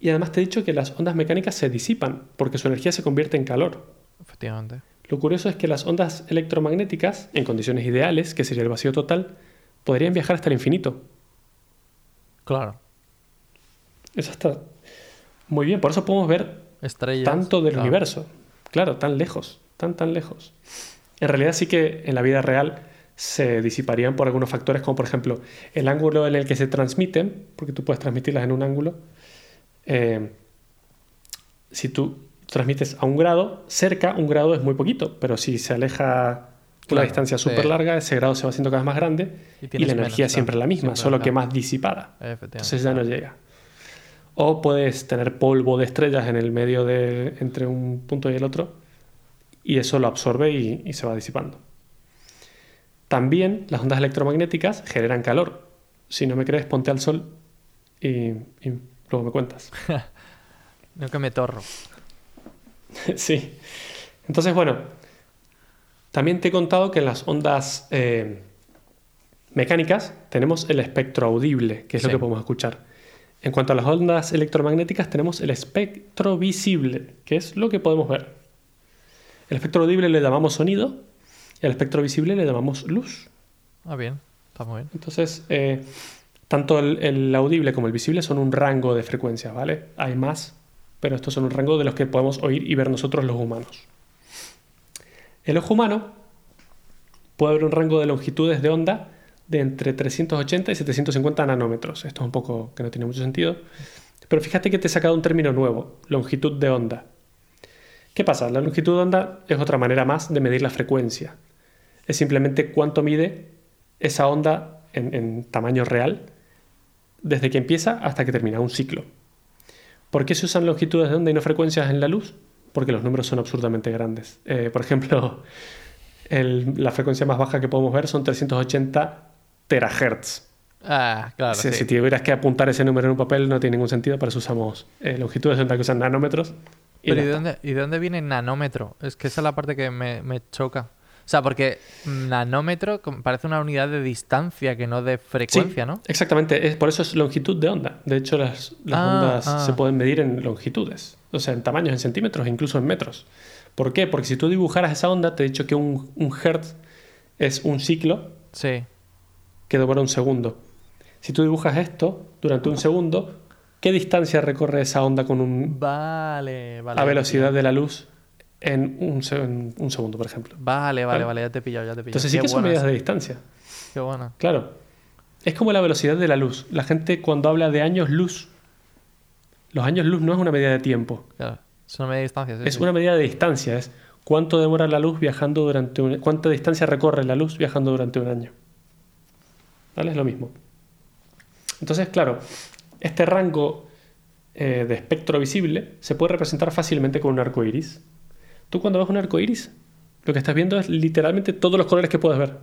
Y además te he dicho que las ondas mecánicas se disipan porque su energía se convierte en calor. Efectivamente. Lo curioso es que las ondas electromagnéticas, en condiciones ideales, que sería el vacío total, podrían viajar hasta el infinito. Claro. Eso está muy bien. Por eso podemos ver Estrellas. tanto del claro. universo. Claro, tan lejos, tan, tan lejos. En realidad sí que en la vida real se disiparían por algunos factores, como por ejemplo el ángulo en el que se transmiten, porque tú puedes transmitirlas en un ángulo. Eh, si tú transmites a un grado, cerca un grado es muy poquito, pero si se aleja una Claro, distancia súper larga, ese grado se va haciendo cada vez más grande Y la energía siempre es la misma, solo que más disipada. Entonces ya no llega. O puedes tener polvo de estrellas en el medio de entre un punto y el otro y eso lo absorbe y, y se va disipando. También las ondas electromagnéticas generan calor. Si no me crees, ponte al sol y, y luego me cuentas. (laughs) No que me torro. (laughs) sí. Entonces, bueno, también te he contado que en las ondas eh, mecánicas tenemos el espectro audible, que es Sí. lo que podemos escuchar. En cuanto a las ondas electromagnéticas, tenemos el espectro visible, que es lo que podemos ver. El espectro audible le llamamos sonido y al espectro visible le llamamos luz. Ah, bien. Está muy bien. Entonces, eh, tanto el, el audible como el visible son un rango de frecuencias, ¿vale? Hay más, pero estos son un rango de los que podemos oír y ver nosotros los humanos. El ojo humano puede ver un rango de longitudes de onda de entre 380 y 750 nanómetros. Esto es un poco que no tiene mucho sentido. Pero fíjate que te he sacado un término nuevo, longitud de onda. ¿Qué pasa? La longitud de onda es otra manera más de medir la frecuencia. Es simplemente cuánto mide esa onda en, tamaño real desde que empieza hasta que termina un ciclo. ¿Por qué se usan longitudes de onda y no frecuencias en la luz? Porque los números son absurdamente grandes. Eh, por ejemplo, (laughs) la frecuencia más baja que podemos ver son 380 terahertz. Ah, claro. si, sí. si tuvieras que apuntar ese número en un papel no tiene ningún sentido, para eso usamos eh, longitudes de onda que usan nanómetros. y Pero ya ¿y de, está. dónde, ¿y de dónde viene nanómetro? Es que esa es la parte que me, me choca. O sea, porque nanómetro parece una unidad de distancia que no de frecuencia, Sí, ¿no? Exactamente, es, por eso es longitud de onda. De hecho, las, las Ah, ondas ah. se pueden medir en longitudes, o sea, en tamaños, en centímetros, incluso en metros. ¿Por qué? Porque si tú dibujaras esa onda, te he dicho que un, un hertz es un ciclo Sí. Que demora un segundo. Si tú dibujas esto durante un segundo, ¿qué distancia recorre esa onda con un, Vale, vale. a velocidad de la luz en un, en un segundo, por ejemplo? Vale, vale, ¿Vale? vale, ya te he pillado, ya te he pillado. Entonces sí Qué que son medidas de distancia. Qué bueno. Claro. Es como la velocidad de la luz. La gente cuando habla de años luz, los años luz no es una medida de tiempo, Claro. Es una media distancia, sí, es sí. una medida de distancia. Es cuánto demora la luz viajando durante un... cuánta distancia recorre la luz viajando durante un año. ¿Vale? Es lo mismo. Entonces, claro, este rango eh, de espectro visible se puede representar fácilmente con un arco iris. Tú cuando ves un arco iris, lo que estás viendo es literalmente todos los colores que puedes ver.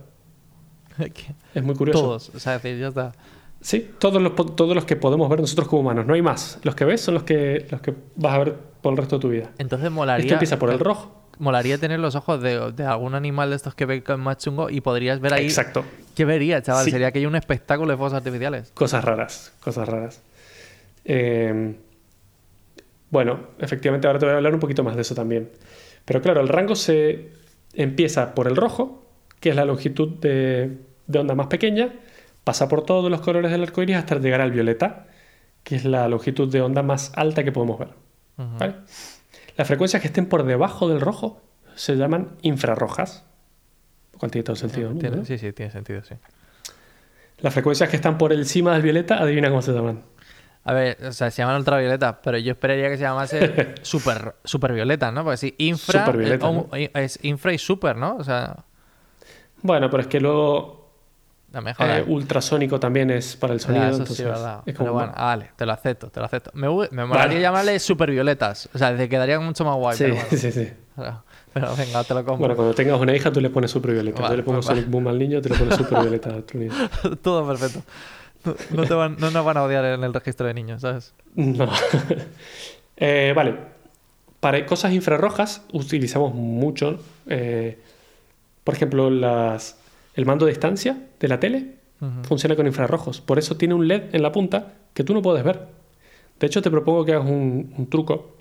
(laughs) Es muy curioso. Todos. O sea, ya está. Sí, todos los, todos los que podemos ver nosotros como humanos, no hay más. Los que ves son los que, los que vas a ver por el resto de tu vida. Entonces molaría. Esto empieza por el rojo. Molaría tener los ojos de, de algún animal de estos que ve con más chungo y podrías ver ahí. Exacto. ¿Qué vería, chaval? Sí. Sería que hay un espectáculo de fuegos artificiales. Cosas raras, cosas raras. Eh, bueno, efectivamente ahora te voy a hablar un poquito más de eso también. Pero claro, el rango se empieza por el rojo, que es la longitud de, de onda más pequeña, pasa por todos los colores del arco iris hasta llegar al violeta, que es la longitud de onda más alta que podemos ver. ¿vale? Las frecuencias que estén por debajo del rojo se llaman infrarrojas. Lo cual tiene todo el sentido. mundo, ¿no? Sí, sí, tiene sentido, sí. Las frecuencias que están por encima del violeta, adivina cómo se llaman. A ver, o sea, se llaman ultravioleta, pero yo esperaría que se llamase (laughs) super, supervioleta, ¿no? Porque sí, infra Supervioleta, eh, ¿no? o- es infra y super, ¿no? O sea, Bueno, pero es que luego la mejor. eh, ultrasónico también es para el sonido. eso entonces sí, verdad. es como Pero bueno, ah, vale, te lo acepto, te lo acepto. Me, me molaría Vale. llamarle supervioletas. O sea, te quedaría mucho más guay. sí, bueno. (laughs) sí, sí. Pero, pero venga, te lo compro. Bueno, cuando tengas una hija, tú le pones supervioleta. Vale, Yo le pongo pues vale. Boom al niño, tú le pones supervioleta a tu niño. (laughs) Todo perfecto. No, no te van, no nos van a odiar en el registro de niños, ¿sabes? No. (laughs) Eh, vale. Para cosas infrarrojas utilizamos mucho, eh, por ejemplo, las, el mando de distancia de la tele funciona con infrarrojos. Por eso tiene un LED en la punta que tú no puedes ver. De hecho, te propongo que hagas un, un truco.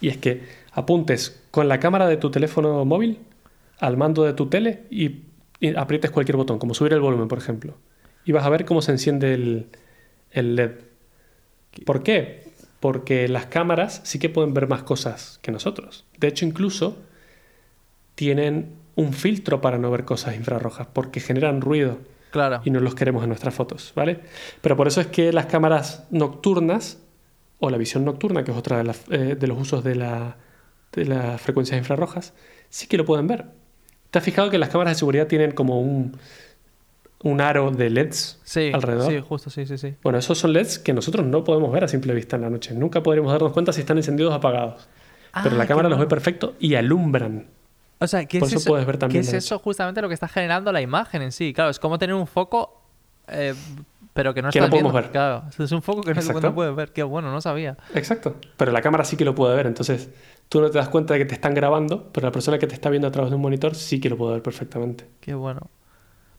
Y es que apuntes con la cámara de tu teléfono móvil al mando de tu tele y, y aprietes cualquier botón, como subir el volumen, por ejemplo. Y vas a ver cómo se enciende el, el LED. ¿Por qué? Porque las cámaras sí que pueden ver más cosas que nosotros. De hecho, incluso tienen un filtro para no ver cosas infrarrojas, porque generan ruido Claro. y no los queremos en nuestras fotos, ¿vale? Pero por eso es que las cámaras nocturnas o la visión nocturna, que es otra de, las- eh, de los usos de, la- de las frecuencias infrarrojas, sí que lo pueden ver. ¿Te has fijado que las cámaras de seguridad tienen como un, un aro de LEDs Sí, alrededor? sí, justo, sí, sí, sí. Bueno, esos son LEDs que nosotros no podemos ver a simple vista en la noche. Nunca podremos darnos cuenta si están encendidos o apagados. Pero Ah, la cámara los ve perfecto y alumbran. O sea, ¿qué Por es eso eso? puedes ver también ¿Qué es eso justamente lo que está generando la imagen en sí? Claro, es como tener un foco, eh, pero que no Que no podemos viendo. ver. Claro, es un foco que no, Exacto. no puedes ver. Qué bueno, no sabía. Exacto. Pero la cámara sí que lo puede ver. Entonces, tú no te das cuenta de que te están grabando, pero la persona que te está viendo a través de un monitor sí que lo puede ver perfectamente. Qué bueno.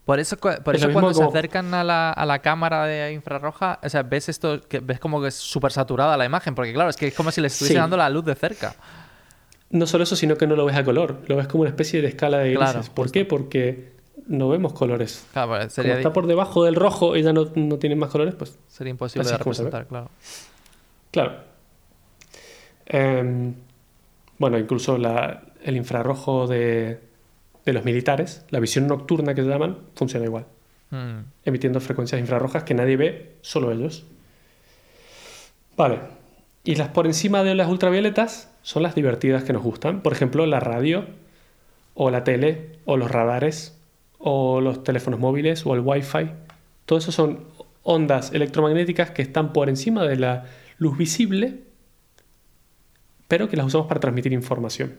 Por eso, por Es eso cuando se como- acercan a la, a la cámara de infrarroja, o sea, ves esto, que ves como que es súper saturada la imagen, porque claro, es que es como si le estuviese Sí. dando la luz de cerca. No solo eso, sino que no lo ves a color. Lo ves como una especie de escala de grises. Claro, ¿Por justo. qué? Porque no vemos colores. Claro, Como está por debajo del rojo y ya no, no tiene más colores, pues sería imposible de representar, claro. Claro. Em, bueno, incluso la- el infrarrojo de, de los militares, la visión nocturna que se llaman, funciona igual, Mm. emitiendo frecuencias infrarrojas que nadie ve, solo ellos. Vale. Y las por encima de las ultravioletas son las divertidas que nos gustan. Por ejemplo, la radio, o la tele, o los radares, o los teléfonos móviles, o el wifi. Todo eso son ondas electromagnéticas que están por encima de la luz visible, pero que las usamos para transmitir información.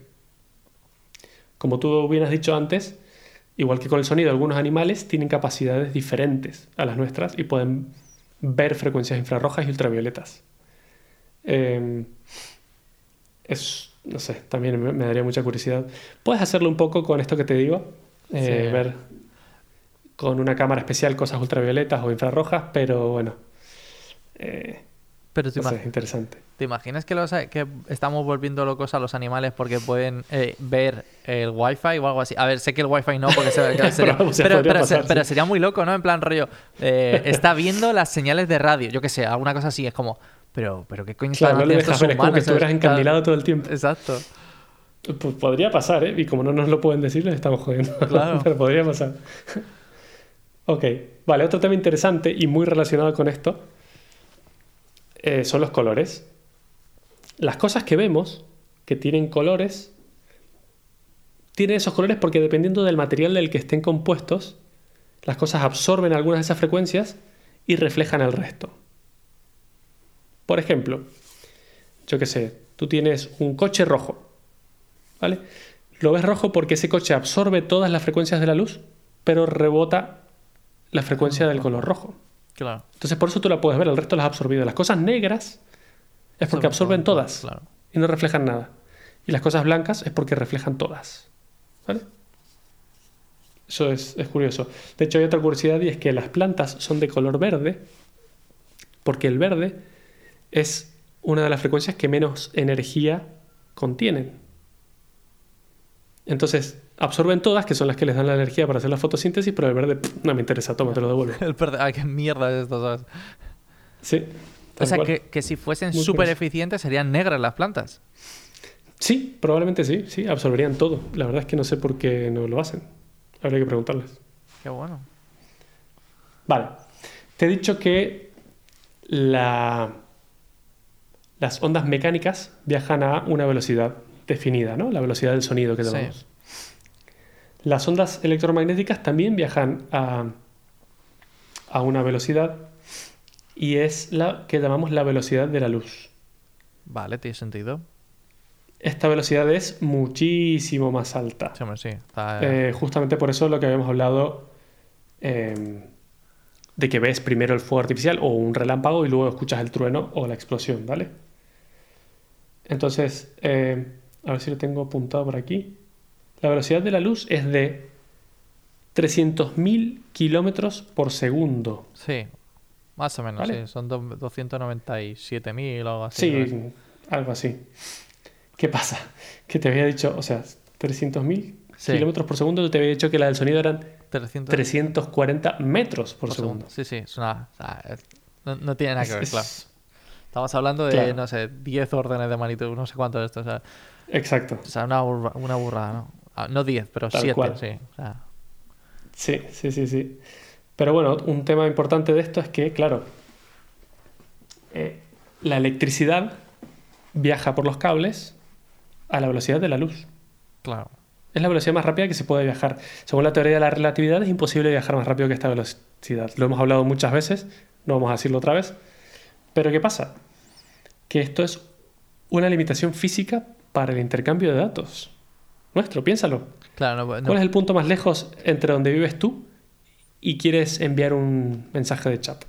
Como tú bien has dicho antes, igual que con el sonido, algunos animales tienen capacidades diferentes a las nuestras y pueden ver frecuencias infrarrojas y ultravioletas. Eh, es, no sé, también me, me daría mucha curiosidad. Puedes hacerlo un poco con esto que te digo, eh, Sí. ver con una cámara especial cosas ultravioletas o infrarrojas, pero bueno, eh, Pero te, no sé, interesante. ¿te imaginas que, los, que estamos volviendo locos a los animales porque pueden eh, ver el wifi o algo así? A ver, sé que el wifi no, porque se, que (laughs) sería, se- pero sí. sería muy loco, ¿no? En plan rollo, eh, está viendo las señales de radio, yo qué sé, alguna cosa así, es como, pero, pero ¿qué coño Claro, no le dejas ver, es como que estuvieras encandilado todo el tiempo. Exacto. Pues podría pasar, ¿eh? Y como no nos lo pueden decir, les estamos jodiendo. (laughs) Claro. Pero podría pasar. ok, vale, otro tema interesante y muy relacionado con esto eh, son los colores. Las cosas que vemos que tienen colores, tienen esos colores porque dependiendo del material del que estén compuestos, las cosas absorben algunas de esas frecuencias y reflejan el resto. Por ejemplo, yo qué sé, tú tienes un coche rojo, ¿vale? Lo ves rojo porque ese coche absorbe todas las frecuencias de la luz, pero rebota la frecuencia del color rojo. Claro. Entonces por eso tú la puedes ver, el resto las ha absorbido. Las cosas negras es porque absorben todas Claro. y no reflejan nada. Y las cosas blancas es porque reflejan todas. ¿Vale? Eso es, es curioso. De hecho, hay otra curiosidad y es que las plantas son de color verde porque el verde es una de las frecuencias que menos energía contienen. Entonces, absorben todas, que son las que les dan la energía para hacer la fotosíntesis, pero el verde pff, no me interesa, toma, te lo devuelvo. (laughs) El perde- Ay, qué mierda es esto, ¿sabes? Sí. O sea, que, que si fuesen súper eficientes serían negras las plantas. Sí, probablemente sí, sí, absorberían todo. La verdad es que no sé por qué no lo hacen. Habría que preguntarles. Qué bueno. Vale. Te he dicho que la- las ondas mecánicas viajan a una velocidad definida, ¿no? La velocidad del sonido que Sí. llamamos. Las ondas electromagnéticas también viajan a, a una velocidad y es la que llamamos la velocidad de la luz. Vale, tiene sentido. Esta velocidad es muchísimo más alta. Sí, sí. Está, eh, Eh, justamente por eso lo que habíamos hablado eh, de que ves primero el fuego artificial o un relámpago y luego escuchas el trueno o la explosión, ¿vale? Entonces, eh, a ver si lo tengo apuntado por aquí. La velocidad de la luz es de 300.000 kilómetros por segundo. sí. Más o menos, Vale. sí. Son do- 297.000 o algo así. Sí, ¿no? algo así. ¿Qué pasa? Que te había dicho, o sea, 300.000 Sí. kilómetros por segundo, yo te había dicho que la del sonido eran 300 340 metros por, por segundo. Sí, sí. Es una, no, no tiene nada que ver, Es- claro. Estamos hablando de, Claro. no sé, 10 órdenes de magnitud, no sé cuánto es esto. O sea, Exacto. o sea una, burra- una burrada, ¿no? Ah, no 10, pero Tal 7, cual. sí. O sea, Sí, sí, sí, sí. Pero bueno, un tema importante de esto es que, claro, eh, la electricidad viaja por los cables a la velocidad de la luz. Claro. Es la velocidad más rápida que se puede viajar. Según la teoría de la relatividad, es imposible viajar más rápido que esta velocidad. Lo hemos hablado muchas veces, no vamos a decirlo otra vez. Pero ¿qué pasa? Que esto es una limitación física para el intercambio de datos. Nuestro, piénsalo. Claro, no, no- ¿Cuál es el punto más lejos entre donde vives tú y quieres enviar un mensaje de chat?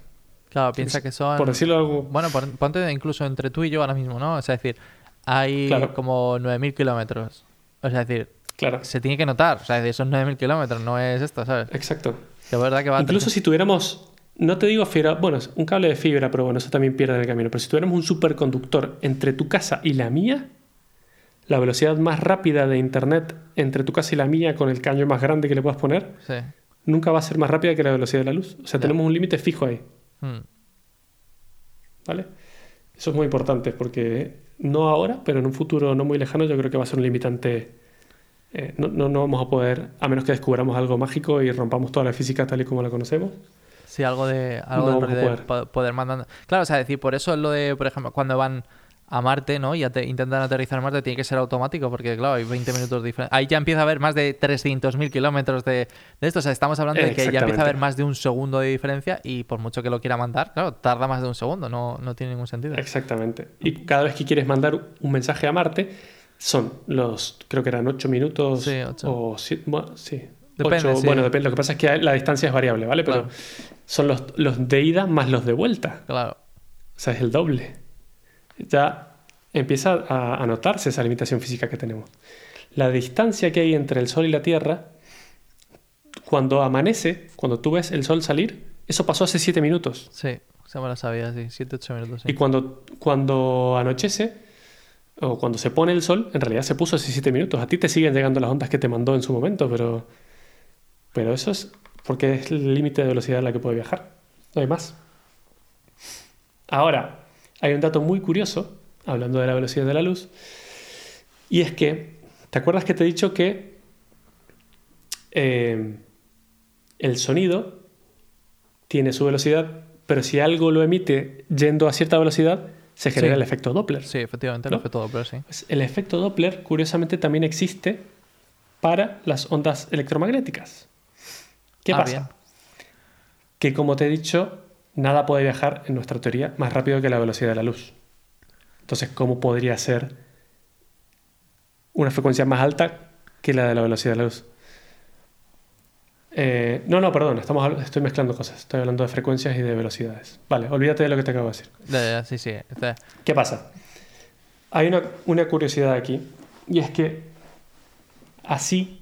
claro, piensa que son... Por decirlo algo. Bueno, pon- ponte incluso entre tú y yo ahora mismo, ¿no? O sea, es decir, hay Claro. como 9.000 kilómetros. O sea, es decir, Claro, se tiene que notar. O sea, es decir, son 9.000 kilómetros, no es esto, ¿sabes? exacto. Que es verdad que va a Incluso si tuviéramos, no te digo fibra, bueno, un cable de fibra, pero bueno, eso también pierde en el camino. Pero si tuviéramos un superconductor entre tu casa y la mía, la velocidad más rápida de internet entre tu casa y la mía con el caño más grande que le puedas poner, Sí. nunca va a ser más rápida que la velocidad de la luz. O sea, tenemos un límite fijo ahí, Mm. ¿vale? Eso es muy importante porque no ahora, pero en un futuro no muy lejano yo creo que va a ser un limitante. eh, no, no, no vamos a poder, a menos que descubramos algo mágico y rompamos toda la física tal y como la conocemos. Sí, algo de algo No a de poder. po- poder mandar. Claro, o sea, decir, por eso lo de, por ejemplo, cuando van a Marte, ¿no? Y intentan aterrizar en Marte, tiene que ser automático, porque claro, hay 20 minutos de diferencia. Ahí ya empieza a haber más de 300.000 kilómetros de, de esto. O sea, estamos hablando de que ya empieza a haber más de un segundo de diferencia y por mucho que lo quiera mandar, claro, tarda más de un segundo, no, no tiene ningún sentido. Exactamente. Y cada vez que quieres mandar un mensaje a Marte, son los, creo que eran 8 minutos Sí, ocho. o si- bueno, sí. Depende, sí. Bueno, depende. Lo que pasa es que la distancia es variable, ¿vale? Pero Claro. son los, los de ida más los de vuelta. Claro. O sea, es el doble. Ya empieza a, a notarse esa limitación física que tenemos. La distancia que hay entre el Sol y la Tierra, cuando amanece, cuando tú ves el Sol salir, eso pasó hace 7 minutos. Sí, se me lo sabía, sí. 7-8 minutos, sí. Y cuando, cuando anochece, o cuando se pone el sol, en realidad se puso hace 7 minutos. A ti te siguen llegando las ondas que te mandó en su momento, pero, pero eso es porque es el límite de velocidad a la que puede viajar. No hay más. Ahora, hay un dato muy curioso, hablando de la velocidad de la luz, y es que, ¿te acuerdas que te he dicho que eh, el sonido tiene su velocidad, pero si algo lo emite yendo a cierta velocidad, se genera Sí. el efecto Doppler. Sí, efectivamente, fue todo, pero sí. Pues el efecto Doppler, curiosamente, también existe para las ondas electromagnéticas. ¿Qué Ah, pasa? bien. Que como te he dicho, nada puede viajar en nuestra teoría más rápido que la velocidad de la luz. Entonces, ¿cómo podría ser una frecuencia más alta que la de la velocidad de la luz? Eh, no, no, perdón, estamos, estoy mezclando cosas. Estoy hablando de frecuencias y de velocidades. Vale, olvídate de lo que te acabo de decir. Sí, sí. ¿Qué pasa? Hay una, una curiosidad aquí, y es que así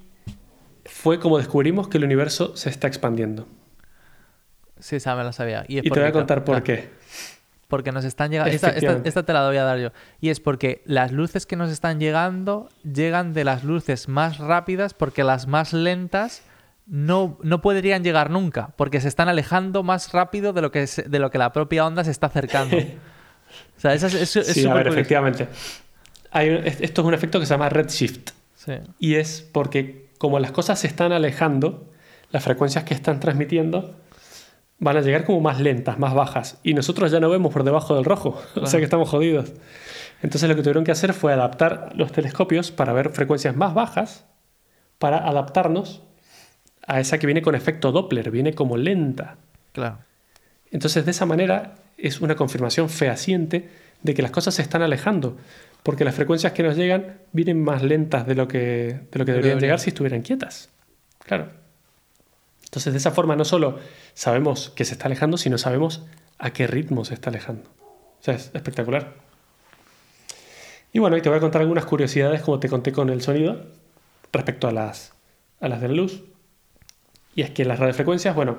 fue como descubrimos que el universo se está expandiendo. Sí, esa me la sabía. Y, es Y te voy a contar por claro, qué. Porque nos están llegando. Esta, esta- te la doy a dar yo. Y es porque las luces que nos están llegando llegan de las luces más rápidas porque las más lentas no, no podrían llegar nunca. Porque se están alejando más rápido de lo que, se- de lo que la propia onda se está acercando. (laughs) o sea, eso es, es, es sí, a ver, curioso. efectivamente. Hay esto es un efecto que se llama redshift, Sí. y es porque como las cosas se están alejando, las frecuencias que están transmitiendo van a llegar como más lentas, más bajas, y nosotros ya no vemos por debajo del rojo, (laughs) o sea que estamos jodidos. Entonces lo que tuvieron que hacer fue adaptar los telescopios para ver frecuencias más bajas, para adaptarnos a esa que viene con efecto Doppler, viene como lenta. Claro. Entonces, de esa manera, es una confirmación fehaciente de que las cosas se están alejando, porque las frecuencias que nos llegan vienen más lentas de lo que, de lo que deberían llegar si estuvieran quietas. Claro. Entonces, de esa forma, no solo sabemos que se está alejando, sino sabemos a qué ritmo se está alejando. O sea, es espectacular. Y bueno, y te voy a contar algunas curiosidades, como te conté con el sonido, respecto a las, a las de la luz. Y es que las radiofrecuencias, bueno,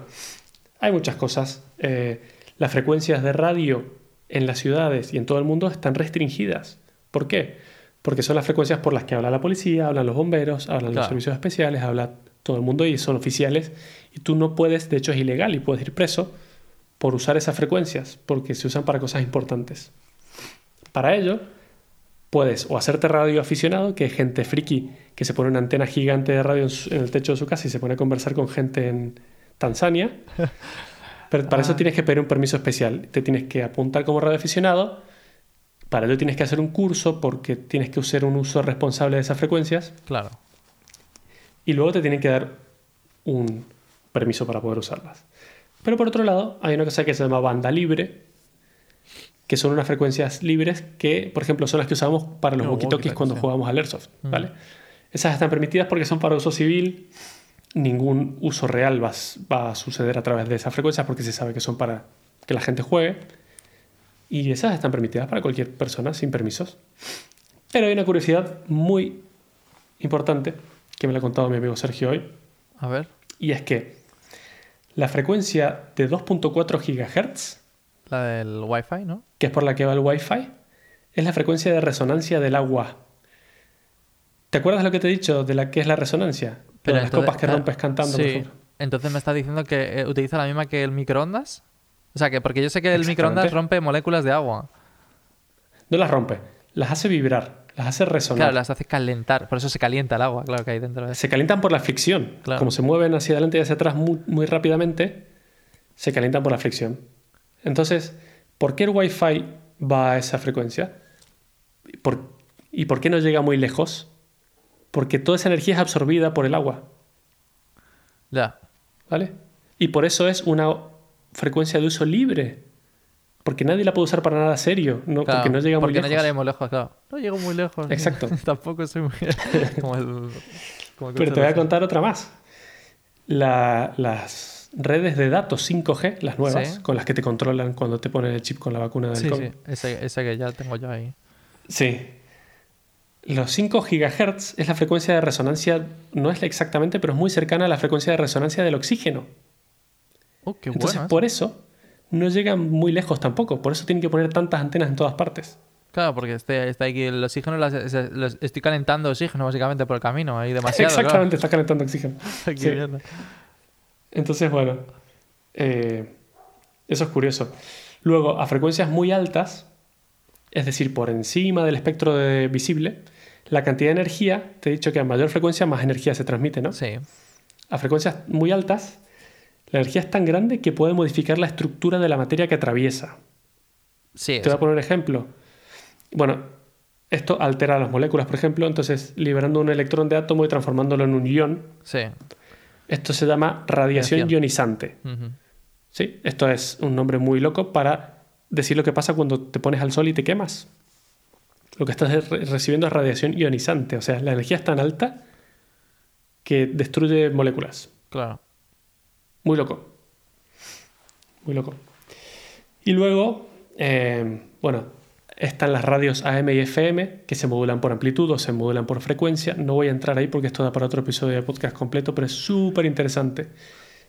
hay muchas cosas. Eh, las frecuencias de radio en las ciudades y en todo el mundo están restringidas. ¿Por qué? Porque son las frecuencias por las que habla la policía, hablan los bomberos, hablan los servicios especiales, habla todo el mundo y son oficiales. Y tú no puedes, de hecho es ilegal y puedes ir preso por usar esas frecuencias, porque se usan para cosas importantes. Para ello, puedes o hacerte radio aficionado, que es gente friki que se pone una antena gigante de radio en, su- en el techo de su casa y se pone a conversar con gente en Tanzania. (laughs) Pero para eso Ah. tienes que pedir un permiso especial. Te tienes que apuntar como radio aficionado Para ello tienes que hacer un curso porque tienes que hacer un uso responsable de esas frecuencias Claro. y luego te tienen que dar un permiso para poder usarlas. Pero por otro lado, hay una cosa que se llama banda libre, que son unas frecuencias libres que, por ejemplo, son las que usamos para los Los walkie-talkies walkie-talkies, cuando sí. jugamos al Airsoft, Mm. ¿vale? Esas están permitidas porque son para uso civil. Ningún uso real va a suceder a través de esas frecuencias porque se sabe que son para que la gente juegue. Y esas están permitidas para cualquier persona sin permisos. Pero hay una curiosidad muy importante que me la ha contado mi amigo Sergio hoy. A ver. Y es que la frecuencia de 2.4 GHz, La del Wi-Fi, ¿no? que es por la que va el Wi-Fi, es la frecuencia de resonancia del agua. ¿Te acuerdas lo que te he dicho de la que es la resonancia? Pero las entonces- copas que rompes cantando. por Sí. Entonces me estás diciendo que eh, utiliza la misma que el microondas. O sea, que porque yo sé que el microondas rompe moléculas de agua. No las rompe, las hace vibrar, las hace resonar. Claro, las hace calentar. Por eso se calienta el agua, claro, que hay dentro de. Se calientan por la fricción. Claro. Como se mueven hacia adelante y hacia atrás muy, muy rápidamente, se calientan por la fricción. Entonces, ¿por qué el Wi-Fi va a esa frecuencia? ¿Por- ¿Y por qué no llega muy lejos? Porque toda esa energía es absorbida por el agua, Ya. ¿vale? Y por eso es una frecuencia de uso libre. Porque nadie la puede usar para nada serio, no, Claro, porque no llega muy porque no lejos. llegaremos lejos, claro. No llego muy lejos. Exacto. (laughs) Tampoco soy muy... (laughs) (laughs) como el... como el Pero te voy a contar otra más. La- las redes de datos 5G, las nuevas, Sí. con las que te controlan cuando te ponen el chip con la vacuna del Sí, COVID. sí. Ese, ese que ya tengo yo ahí. Sí. Los 5 GHz es la frecuencia de resonancia, no es la exactamente, pero es muy cercana a la frecuencia de resonancia del oxígeno. Oh, qué Entonces, por eso no llegan muy lejos tampoco. Por eso tienen que poner tantas antenas en todas partes. Claro, porque este, está aquí el oxígeno, las- los- estoy calentando oxígeno básicamente por el camino, ahí demasiado. claro. Exactamente, está calentando oxígeno. (laughs) Sí. Entonces, bueno, eh, eso es curioso. Luego, a frecuencias muy altas, es decir, por encima del espectro de- visible, la cantidad de energía, te he dicho que a mayor frecuencia más energía se transmite, ¿no? Sí. A frecuencias muy altas, la energía es tan grande que puede modificar la estructura de la materia que atraviesa. Sí. Te voy a poner un ejemplo. Bueno, esto altera las moléculas, por ejemplo, entonces liberando un electrón de átomo y transformándolo en un ion. Sí. Esto se llama radiación ionizante. Sí, esto es un nombre muy loco para decir lo que pasa cuando te pones al sol y te quemas. Lo que estás re- recibiendo es radiación ionizante, o sea, la energía es tan alta que destruye moléculas. Claro. Muy loco. Muy loco. Y luego, eh, bueno, están las radios AM y FM que se modulan por amplitud o se modulan por frecuencia. No voy a entrar ahí porque esto da para otro episodio de podcast completo, pero es súper interesante.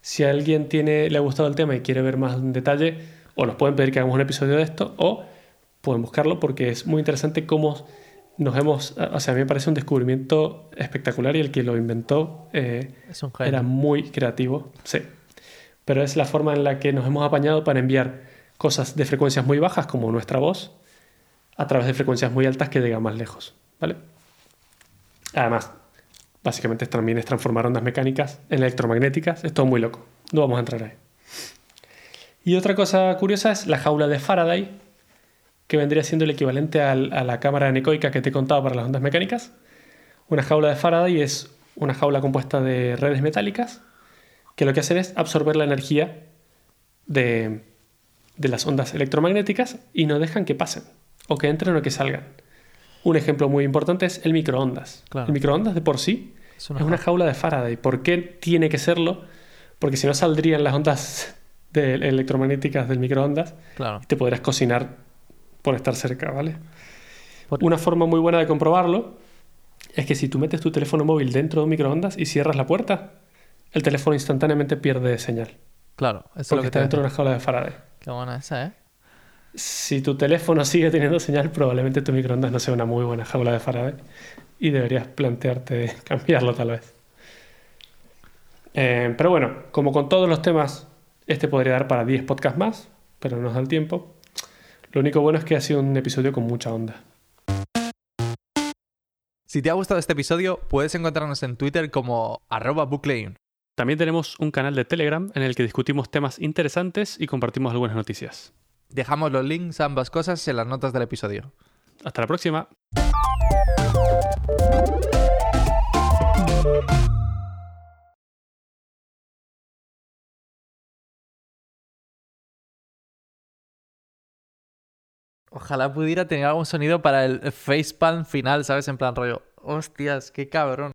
Si a alguien tiene, le ha gustado el tema y quiere ver más en detalle, o nos pueden pedir que hagamos un episodio de esto, o pueden buscarlo porque es muy interesante cómo nos hemos... O sea, a mí me parece un descubrimiento espectacular y el que lo inventó... eh, Es un genio. era muy creativo, sí. Pero es la forma en la que nos hemos apañado para enviar cosas de frecuencias muy bajas, como nuestra voz, a través de frecuencias muy altas que llegan más lejos, ¿vale? Además, básicamente también es transformar ondas mecánicas en electromagnéticas. Es muy loco. No vamos a entrar ahí. Y otra cosa curiosa es la jaula de Faraday, que vendría siendo el equivalente al- a la cámara anecoica que te he contado para las ondas mecánicas. Una jaula de Faraday es una jaula compuesta de redes metálicas que lo que hacen es absorber la energía de, de las ondas electromagnéticas y no dejan que pasen, o que entren o que salgan. Un ejemplo muy importante es el microondas. Claro. El microondas de por sí Es es una jaula de Faraday. ¿Por qué tiene que serlo? Porque si no saldrían las ondas (laughs) de- electromagnéticas del microondas Claro. te podrías cocinar por estar cerca, ¿vale? Por- Una forma muy buena de comprobarlo es que si tú metes tu teléfono móvil dentro de un microondas y cierras la puerta, el teléfono instantáneamente pierde señal. Claro. Eso es Porque lo que está te dentro de una jaula de Faraday. Qué buena esa, ¿eh? Si tu teléfono sigue teniendo señal, probablemente tu microondas no sea una muy buena jaula de Faraday y deberías plantearte (laughs) cambiarlo tal vez. Eh, pero bueno, como con todos los temas, este podría dar para 10 podcasts más, pero no nos da el tiempo. Lo único bueno es que ha sido un episodio con mucha onda. Si te ha gustado este episodio, puedes encontrarnos en Twitter como arroba. También tenemos un canal de Telegram en el que discutimos temas interesantes y compartimos algunas noticias. Dejamos los links a ambas cosas en las notas del episodio. Hasta la próxima. Ojalá pudiera tener algún sonido para el facepalm final, ¿sabes? En plan rollo, hostias, qué cabrón.